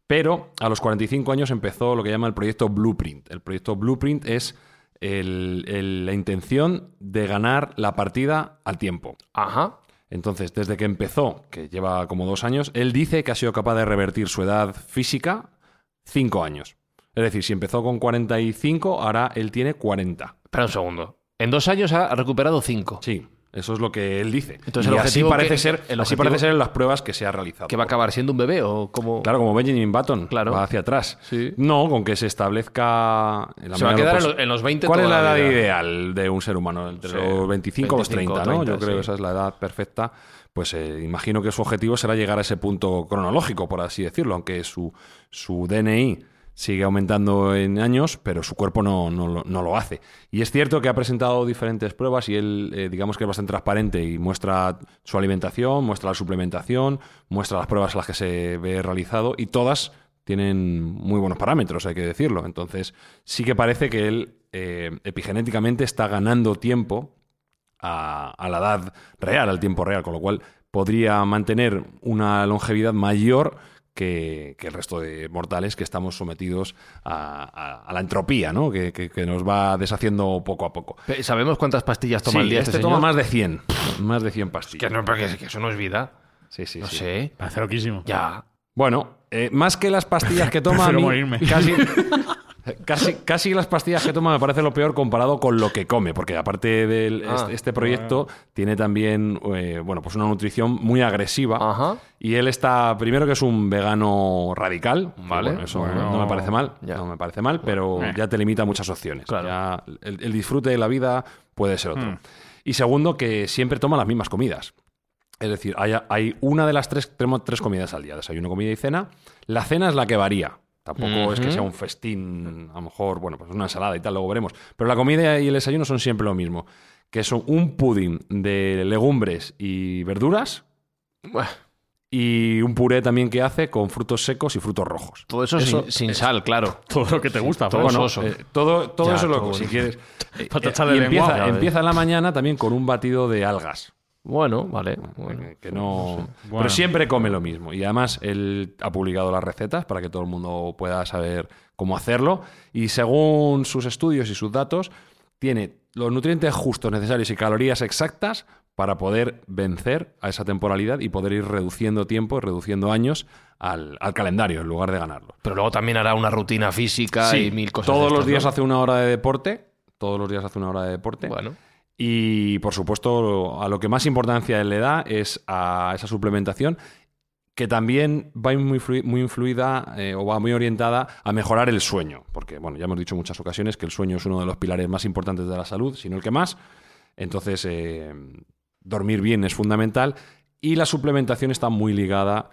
Pero a los 45 años empezó lo que llama el proyecto Blueprint. El proyecto Blueprint es el- el- la intención de ganar la partida al tiempo. Ajá. Entonces, desde que empezó, que lleva como dos años, él dice que ha sido capaz de revertir su edad física cinco años. Es decir, si empezó con 45, ahora él tiene 40. Espera un segundo. En dos años ha recuperado cinco. Sí, eso es lo que él dice. Entonces, y el así parece que- ser, el así parece ser en las pruebas que se ha realizado. ¿Que va a acabar siendo un bebé o cómo? Claro, como Benjamin Button, Claro. va hacia atrás. Sí. No, con que se establezca... la Se va a quedar lo en los- en los 20 ¿Cuál es la edad ideal de un ser humano? Entre Sí, los 25 o los 25, 30, ¿no? 30, Yo creo sí. que esa es la edad perfecta. Pues eh, imagino que su objetivo será llegar a ese punto cronológico, por así decirlo, aunque su, su DNI sigue aumentando en años, pero su cuerpo no, no lo- no lo hace. Y es cierto que ha presentado diferentes pruebas y él, eh, digamos que es bastante transparente y muestra su alimentación, muestra la suplementación, muestra las pruebas a las que se ve realizado y todas tienen muy buenos parámetros, hay que decirlo. Entonces, sí que parece que él eh, epigenéticamente está ganando tiempo a, a la edad real, al tiempo real, con lo cual podría mantener una longevidad mayor que, que el resto de mortales que estamos sometidos a, a- a la entropía, ¿no? Que, que- que nos va deshaciendo poco a poco. ¿Sabemos cuántas pastillas toma Sí, al día este este, toma señor? más de 100. Más de 100 pastillas. Que, no, porque que eso no es vida. Sí, sí, no sí. sé. Parece loquísimo. Ya. Bueno, eh, más que las pastillas que toma, a mí, morirme. casi, casi, casi las pastillas que toma me parece lo peor comparado con lo que come, porque aparte de Ah, este, este proyecto tiene también eh, bueno, pues una nutrición muy agresiva. Ajá. Y él está, primero que es un vegano radical, Vale. bueno, eso Bueno. no me parece mal, Ya. no me parece mal, pero Eh. ya te limita muchas opciones. Claro. Ya el, el disfrute de la vida puede ser otro. Hmm. Y segundo, que siempre toma las mismas comidas. Es decir, hay, hay una de las tres, tenemos tres comidas al día, desayuno, comida y cena. La cena es la que varía. Tampoco es que sea un festín, a lo mejor, bueno, pues una ensalada y tal, luego veremos. Pero la comida y el desayuno son siempre lo mismo. Que son un pudding de legumbres y verduras Buah, y un puré también que hace con frutos secos y frutos rojos. Todo eso, sin, sin sal, claro. Todo lo que te gusta. Todo Fran. Bueno, eh, todo, todo Ya, eso lo todo si quieres. Eh, eh, y empieza, empieza en la mañana también con un batido de algas. Bueno, vale. Bueno. Que- que no, Bueno. Pero siempre come lo mismo. Y además él ha publicado las recetas para que todo el mundo pueda saber cómo hacerlo. Y según sus estudios y sus datos, tiene los nutrientes justos, necesarios y calorías exactas para poder vencer a esa temporalidad y poder ir reduciendo tiempo, reduciendo años al, al calendario en lugar de ganarlo. Pero luego también hará una rutina física Sí, y mil cosas. todos los días ¿no? hace una hora de deporte. Todos los días hace una hora de deporte. Bueno. Y por supuesto, a lo que más importancia le da es a esa suplementación, que también va muy, muy influida eh, o va muy orientada a mejorar el sueño. Porque, bueno, ya hemos dicho en muchas ocasiones que el sueño es uno de los pilares más importantes de la salud, si no el que más. Entonces, eh, dormir bien es fundamental. Y la suplementación está muy ligada,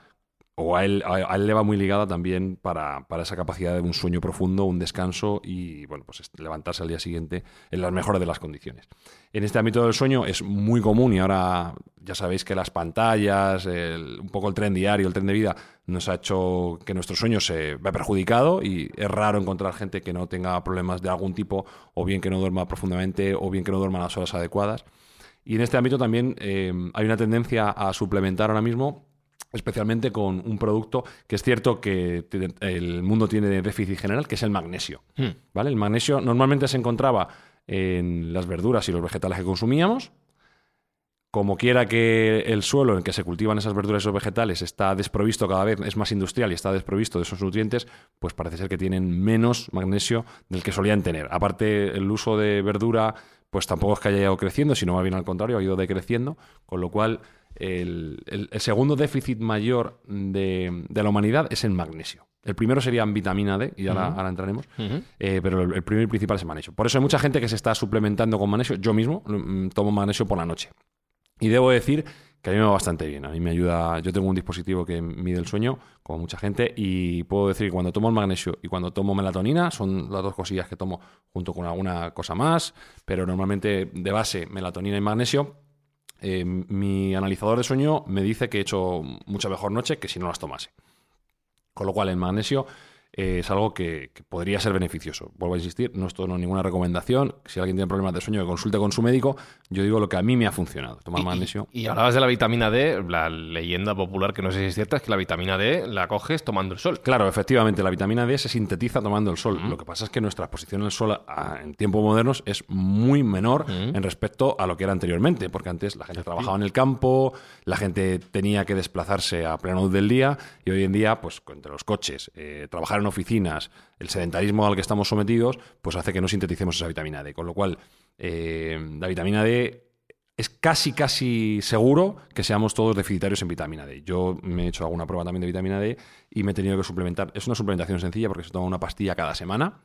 o a él, a, él le va muy ligada también para, para esa capacidad de un sueño profundo, un descanso y, bueno, pues levantarse al día siguiente en las mejores de las condiciones. En este ámbito del sueño es muy común y ahora ya sabéis que las pantallas, el- un poco el tren diario, el tren de vida, nos ha hecho que nuestro sueño se vea perjudicado y es raro encontrar gente que no tenga problemas de algún tipo o bien que no duerma profundamente o bien que no duerma las horas adecuadas. Y en este ámbito también eh, hay una tendencia a suplementar ahora mismo, especialmente con un producto que es cierto que el mundo tiene de déficit general, que es el magnesio. Hmm. ¿vale? El magnesio normalmente se encontraba en las verduras y los vegetales que consumíamos, como quiera que el suelo en el que se cultivan esas verduras y esos vegetales está desprovisto cada vez, es más industrial y está desprovisto de esos nutrientes, pues parece ser que tienen menos magnesio del que solían tener. Aparte, el uso de verdura, pues tampoco es que haya ido creciendo, sino más bien al contrario, ha ido decreciendo, con lo cual el, el- el segundo déficit mayor de, de la humanidad es en magnesio. El primero sería en vitamina D, y ahora, ahora entraremos, eh, pero el, el primero y principal es en magnesio. Por eso hay mucha gente que se está suplementando con magnesio. Yo mismo mm, tomo magnesio por la noche. Y debo decir que a mí me va bastante bien. A mí me ayuda. Yo tengo un dispositivo que mide el sueño, como mucha gente, y puedo decir que cuando tomo el magnesio y cuando tomo melatonina son las dos cosillas que tomo junto con alguna cosa más, pero normalmente de base melatonina y magnesio. Eh, mi analizador de sueño me dice que he hecho mucha mejor noche que si no las tomase. Con lo cual, el magnesio eh, es algo que, que podría ser beneficioso. Vuelvo a insistir, no es todo no ninguna recomendación. Si alguien tiene problemas de sueño, que consulte con su médico. Yo digo lo que a mí me ha funcionado. Tomar magnesio. Y hablabas de la vitamina D, la leyenda popular que no sé si es cierta es que la vitamina D la coges tomando el sol. Claro, efectivamente, la vitamina D se sintetiza tomando el sol. Lo que pasa es que nuestra exposición al sol a- en tiempos modernos es muy menor en respecto a lo que era anteriormente, porque antes la gente trabajaba en el campo, la gente tenía que desplazarse a plena luz del día y hoy en día, pues entre los coches, eh, trabajar en oficinas, el sedentarismo al que estamos sometidos, pues hace que no sinteticemos esa vitamina D. Con lo cual, eh, la vitamina D es casi, casi seguro que seamos todos deficitarios en vitamina D. Yo me he hecho alguna prueba también de vitamina D y me he tenido que suplementar. Es una suplementación sencilla porque se toma una pastilla cada semana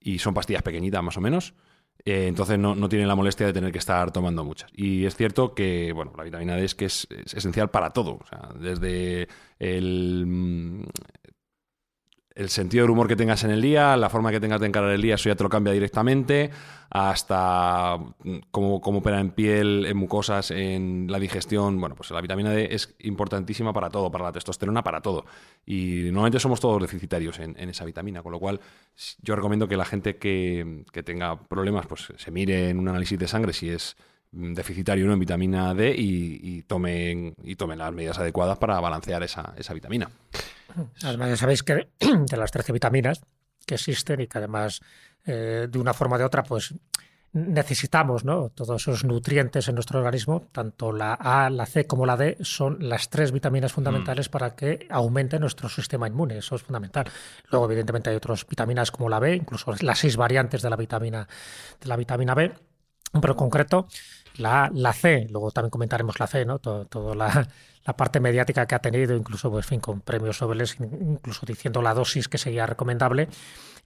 y son pastillas pequeñitas más o menos. Eh, entonces no, no tiene la molestia de tener que estar tomando muchas. Y es cierto que bueno, la vitamina D es que es, es esencial para todo. O sea, desde el, el sentido del humor que tengas en el día, la forma que tengas de encarar el día, eso ya te lo cambia directamente, hasta mm, cómo, cómo opera en piel, en mucosas, en la digestión. Bueno, pues la vitamina D es importantísima para todo, para la testosterona, para todo. Y normalmente somos todos deficitarios en, en esa vitamina, con lo cual yo recomiendo que la gente que, que tenga problemas, pues se mire en un análisis de sangre si es deficitario o no en vitamina D y, y tomen, y tomen las medidas adecuadas para balancear esa, esa vitamina. Además, ya sabéis que de las 13 vitaminas que existen y que además eh, de una forma o de otra, pues necesitamos ¿no? todos esos nutrientes en nuestro organismo, tanto la A, la C como la D, son las tres vitaminas fundamentales para que aumente nuestro sistema inmune. Eso es fundamental. Luego, evidentemente, hay otras vitaminas como la B, incluso las seis variantes de la vitamina, de la vitamina B, pero en concreto la, la C, luego también comentaremos la C, ¿no? Todo, todo la, la parte mediática que ha tenido, incluso pues, fin, con premios Nobel, incluso diciendo la dosis que sería recomendable,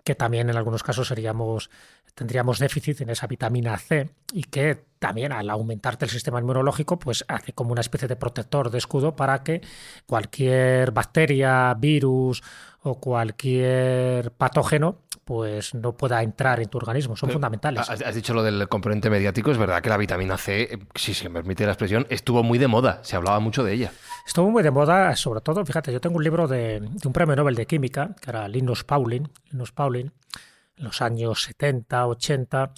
que también en algunos casos seríamos, tendríamos déficit en esa vitamina C y que también al aumentarte el sistema inmunológico, pues hace como una especie de protector de escudo para que cualquier bacteria, virus o cualquier patógeno pues no pueda entrar en tu organismo. Son fundamentales. Has, dicho lo del componente mediático, es verdad que la vitamina C, eh, si se me permite la expresión, estuvo muy de moda, se hablaba mucho de ella. Estuvo muy de moda, sobre todo, fíjate, yo tengo un libro de, de un premio Nobel de Química, que era Linus Pauling, Linus Pauling, en los años 70, 80,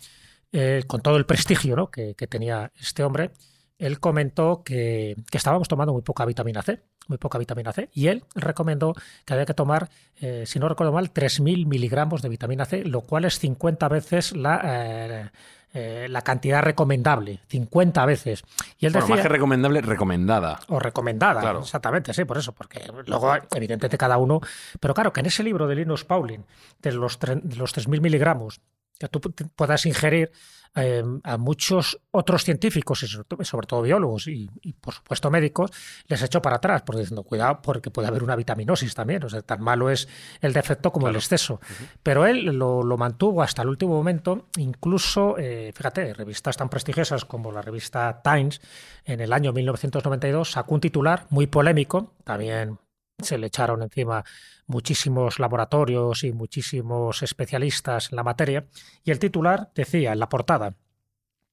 eh, con todo el prestigio ¿no? que, que tenía este hombre, él comentó que, que, estábamos tomando muy poca vitamina C, muy poca vitamina C, y él recomendó que había que tomar, eh, si no recuerdo mal, 3.000 miligramos de vitamina C, lo cual es 50 veces la... Eh, eh, la cantidad recomendable, 50 veces. Y él bueno, decía, más que recomendable, recomendada. O recomendada, claro. exactamente, sí, por eso, porque luego, evidentemente, cada uno. Pero claro, que en ese libro de Linus Pauling, de los, de los 3.000 miligramos, que tú puedas ingerir eh, a muchos otros científicos, y sobre todo biólogos y, y, por supuesto médicos, les echó para atrás, porque diciendo, cuidado, porque puede haber una vitaminosis también. O sea, tan malo es el defecto como claro. el exceso. Uh -huh. Pero él lo, lo, mantuvo hasta el último momento, incluso, eh, fíjate, revistas tan prestigiosas como la revista Times, en el año 1992 sacó un titular muy polémico, también se le echaron encima muchísimos laboratorios y muchísimos especialistas en la materia, y el titular decía en la portada,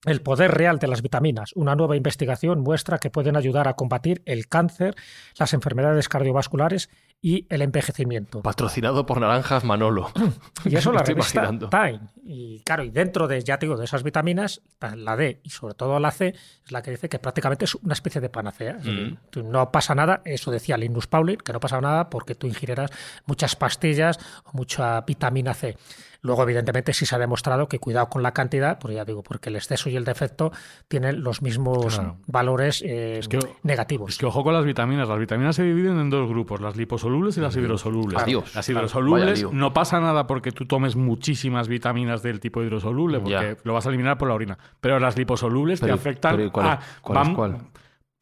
el poder real de las vitaminas. Una nueva investigación muestra que pueden ayudar a combatir el cáncer, las enfermedades cardiovasculares y el envejecimiento. Patrocinado por Naranjas Manolo. Y eso la revista imaginando. Time. Y claro, y dentro de, ya te digo, de esas vitaminas, la D y sobre todo la C, es la que dice que prácticamente es una especie de panacea. Mm. No pasa nada, eso decía Linus Pauling, que no pasa nada porque tú ingirieras muchas pastillas o mucha vitamina C. Luego, evidentemente, sí se ha demostrado que cuidado con la cantidad, pues ya digo, porque el exceso y el defecto tienen los mismos Claro. valores eh, Es que- negativos. Es que ojo con las vitaminas. Las vitaminas se dividen en dos grupos, las liposolubles y las hidrosolubles. Adiós. Las hidrosolubles no pasa nada porque tú tomes muchísimas vitaminas del tipo hidrosoluble, porque Ya. lo vas a eliminar por la orina. Pero las liposolubles Pero- te afectan pero ¿y cuál es- a- cuál van- cuál?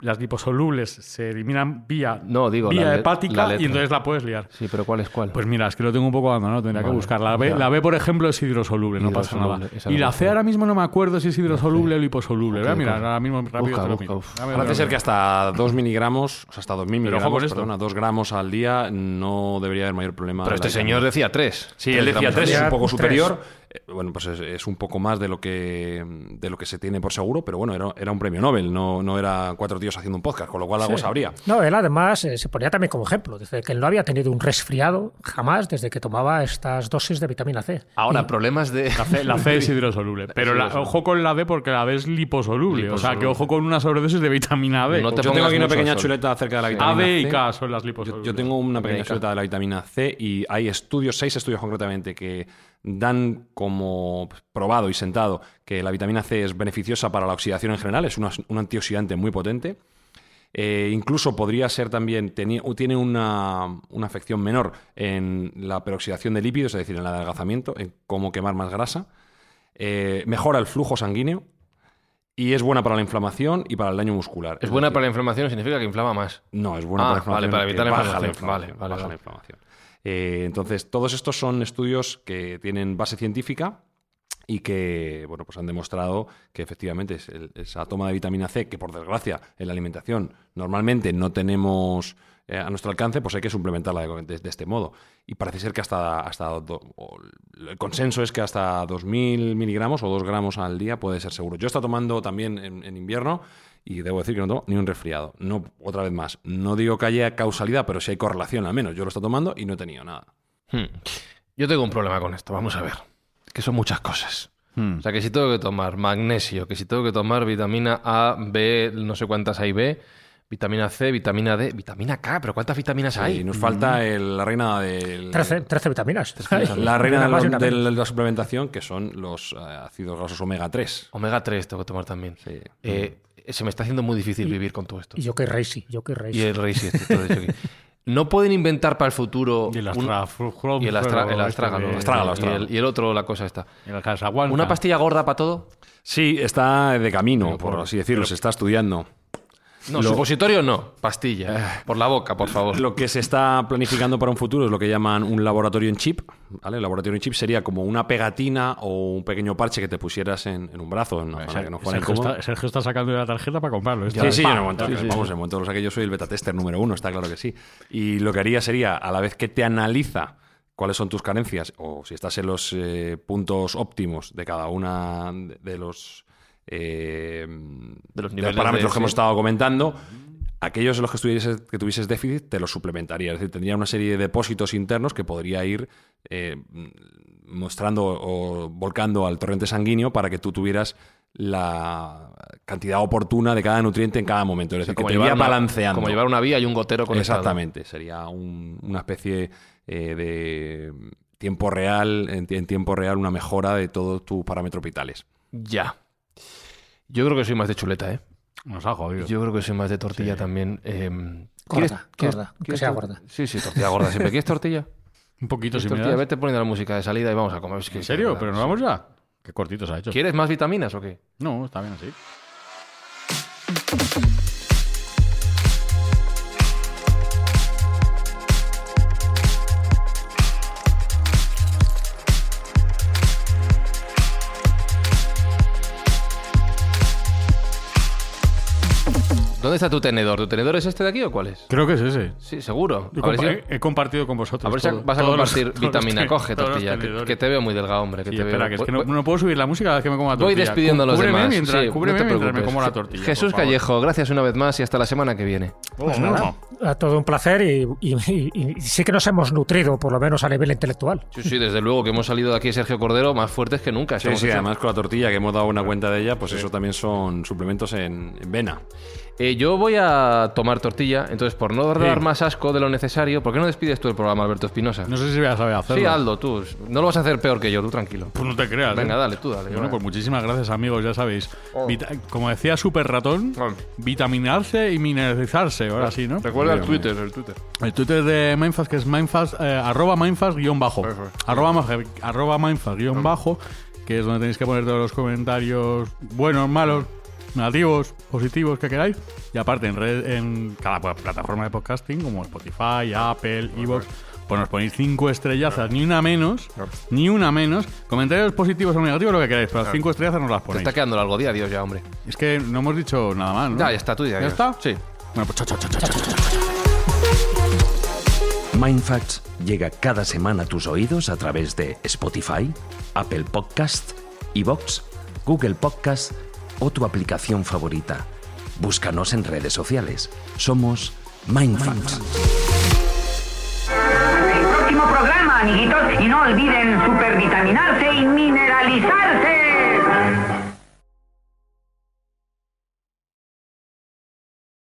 Las liposolubles se eliminan vía, No, digo, vía la hepática la y entonces la puedes liar. Sí, pero ¿cuál es cuál? Pues mira, es que lo tengo un poco abandonado, tendría que Vale, buscar. La B, la B, por ejemplo, es hidrosoluble, no pasa nada. Y la C ahora mismo no me acuerdo si es hidrosoluble o liposoluble. Voy a mirar ahora mismo rápido. Busca, te lo busca, Parece ser que hasta 2 miligramos, o sea, hasta 2.000 Pero ojo miligramos, con esto. perdona, 2 gramos al día no debería haber mayor problema. pero este señor decía tres. Sí, él decía gramos. 3, es un poco superior. Bueno, pues es, es un poco más de lo que de lo que se tiene por seguro, pero bueno, era, era un premio Nobel, no, no era cuatro tíos haciendo un podcast, con lo cual algo Sí. sabría. No, él además eh, se ponía también como ejemplo. Dice que él no había tenido un resfriado jamás desde que tomaba estas dosis de vitamina C. Ahora, problemas de. La C, la C es hidrosoluble. Pero la- ojo con la D porque la D es liposoluble. O sea, que ojo con una sobredosis de vitamina D. No te Yo tengo aquí una pequeña sol. chuleta acerca de la A, vitamina D y C. K son las liposolubles. yo tengo una pequeña chuleta de la vitamina C y hay estudios, seis estudios concretamente, que dan como probado y sentado que la vitamina C es beneficiosa para la oxidación en general, es una- un antioxidante muy potente. Eh, incluso podría ser también, tiene una, una afección menor en la peroxidación de lípidos, es decir, en el adelgazamiento, en cómo quemar más grasa. Eh, mejora el flujo sanguíneo y es buena para la inflamación y para el daño muscular. Es buena para la inflamación, significa que inflama más. No, es buena Ah, para la inflamación. vale, para que evitar la baja inflamación. inflamación, Vale, vale, baja vale. la inflamación. Eh, entonces, todos estos son estudios que tienen base científica y que bueno, pues han demostrado que efectivamente esa toma de vitamina C, que por desgracia en la alimentación normalmente no tenemos eh, a nuestro alcance, pues hay que suplementarla de, de- de este modo. Y parece ser que hasta, hasta do- o el consenso es que hasta 2.000 miligramos o 2 gramos al día puede ser seguro. Yo he estado tomando también en, en invierno y debo decir que no tomo ni un resfriado. No, otra vez más, no digo que haya causalidad, pero sí hay correlación al menos. Yo lo he estado tomando y no he tenido nada. Hmm. Yo tengo un problema con esto, vamos a ver. Que son muchas cosas. Hmm. O sea, que si tengo que tomar magnesio, que si tengo que tomar vitamina A, B, no sé cuántas hay B, vitamina C, vitamina D, vitamina K, pero ¿cuántas vitaminas Y hay? nos falta el- la reina del... 13, 13 vitaminas. La reina de, la- menos. de la suplementación, que son los eh, ácidos grasos omega 3. Omega 3 tengo que tomar también. Sí. Eh, se me está haciendo muy difícil vivir con todo esto. Y yo que Reisi, yo que Reisi. Y el rey sí, este, todo aquí. No pueden inventar para el futuro Y el astra- y el, astra- el astrágalo, Astrágalo, y, astrágalo. el, y el otro la cosa Casaguanca. ¿Una pastilla gorda para todo? Sí, está de camino, Pero por por- así decirlo, pero- se está estudiando. No, Lo- supositorio no, pastilla. Por la boca, por favor. Lo que se está planificando para un futuro es lo que llaman un laboratorio en chip. ¿vale? El laboratorio en chip sería como una pegatina o un pequeño parche que te pusieras en, en un brazo, en una que no fuera Sergio, está, Sergio está sacando de la tarjeta para comprarlo. Esto Sí, sí, en el momento, Sí, sí, vamos, sí. en el momento de los que yo soy el beta tester número uno, está claro que sí. Y lo que haría sería, a la vez que te analiza cuáles son tus carencias o si estás en los eh, puntos óptimos de cada una de de los, eh, De los de niveles parámetros de- que hemos estado comentando, aquellos en los que, tuvieses déficit te los suplementaría. Es decir, tendría una serie de depósitos internos que podría ir eh, mostrando o volcando al torrente sanguíneo para que tú tuvieras la cantidad oportuna de cada nutriente en cada momento. Es decir, que te iría balanceando. como llevar una vía y un gotero conectado. Exactamente. Sería un- una especie eh, de tiempo real, en, en tiempo real, una mejora de todos tus parámetros vitales. Ya. Yo creo que soy más de chuleta, ¿eh? Nos ha jodido. Yo creo que soy más de tortilla también. eh, Gorda, ¿quieres- gorda, que quieres sea tor- gorda. Sí, sí, tortilla gorda siempre. ¿Quieres tortilla? Un poquito, ¿Quieres si me das. Vete poniendo la música de salida y vamos a comer. Es que- ¿En serio? ¿Pero no vamos ya? Qué cortito se ha hecho. ¿Quieres más vitaminas o qué? No, está bien así. ¿Dónde está tu tenedor? ¿Tu tenedor es este de aquí o cuál es? Creo que es ese. Sí, seguro. A ver, compa- si, he- he compartido con vosotros. a ver si todo- vas a compartir los vitamina. Coge tortilla, que, que te veo muy delgado, hombre. Que Sí, te espera, veo... que es que Voy- no, no puedo subir la música cada vez que me como la Voy tortilla. despidiendo a los Cúbreme demás. Mientras, sí, cúbreme no te mientras me como la tortilla. Jesús. Callejo, gracias una vez más y hasta la semana que viene. Pues nada, a todo un placer y, y- y- y sí que nos hemos nutrido, por lo menos a nivel intelectual. Sí, sí, desde luego que hemos salido de aquí, Sergio Cordero, más fuertes que nunca. Sí, sí, además con la tortilla que hemos dado una cuenta de ella, pues eso también son suplementos en, en vena. Eh, yo voy a tomar tortilla, entonces por no dar Sí. más asco de lo necesario, ¿por qué no despides tú el programa, Alberto Espinosa? No sé si voy a saber hacerlo. Sí, Aldo, tú. No lo vas a hacer peor que yo, tú tranquilo. Pues no te creas. Venga, ¿eh? dale, tú dale. Bueno, pues muchísimas gracias, amigos, ya sabéis. Oh. Como decía Super Ratón, Oh. vitaminarse y mineralizarse, ahora sí, ¿no? Recuerda Twitter, el Twitter. El Twitter de Mindfast, que es Mindfast, eh, arroba Mindfast guion bajo. Arroba, arroba Mindfast guion bajo, que es donde tenéis que poner todos los comentarios buenos, malos, negativos, positivos que queráis. Y aparte, en, red, en cada pla- plataforma de podcasting, como Spotify, Apple, Evox, pues nos ponéis cinco estrellazas, ni una menos, ni una menos. Comentarios positivos o negativos, lo que queráis, pero las cinco estrellazas nos las Te ponéis. está quedando largo día, Dios, ya, hombre. Es que no hemos dicho nada más, ¿no? Ya, ya está, tú ya. ¿Ya está? Sí. Bueno, pues chao, chao, chao, chao, chao, chao. Mindfacts llega cada semana a tus oídos a través de Spotify, Apple Podcast, Evox, Google Podcast o tu aplicación favorita. Búscanos en redes sociales. Somos Mindfacts. Próximo programa, amiguitos, y no olviden y mineralizarse.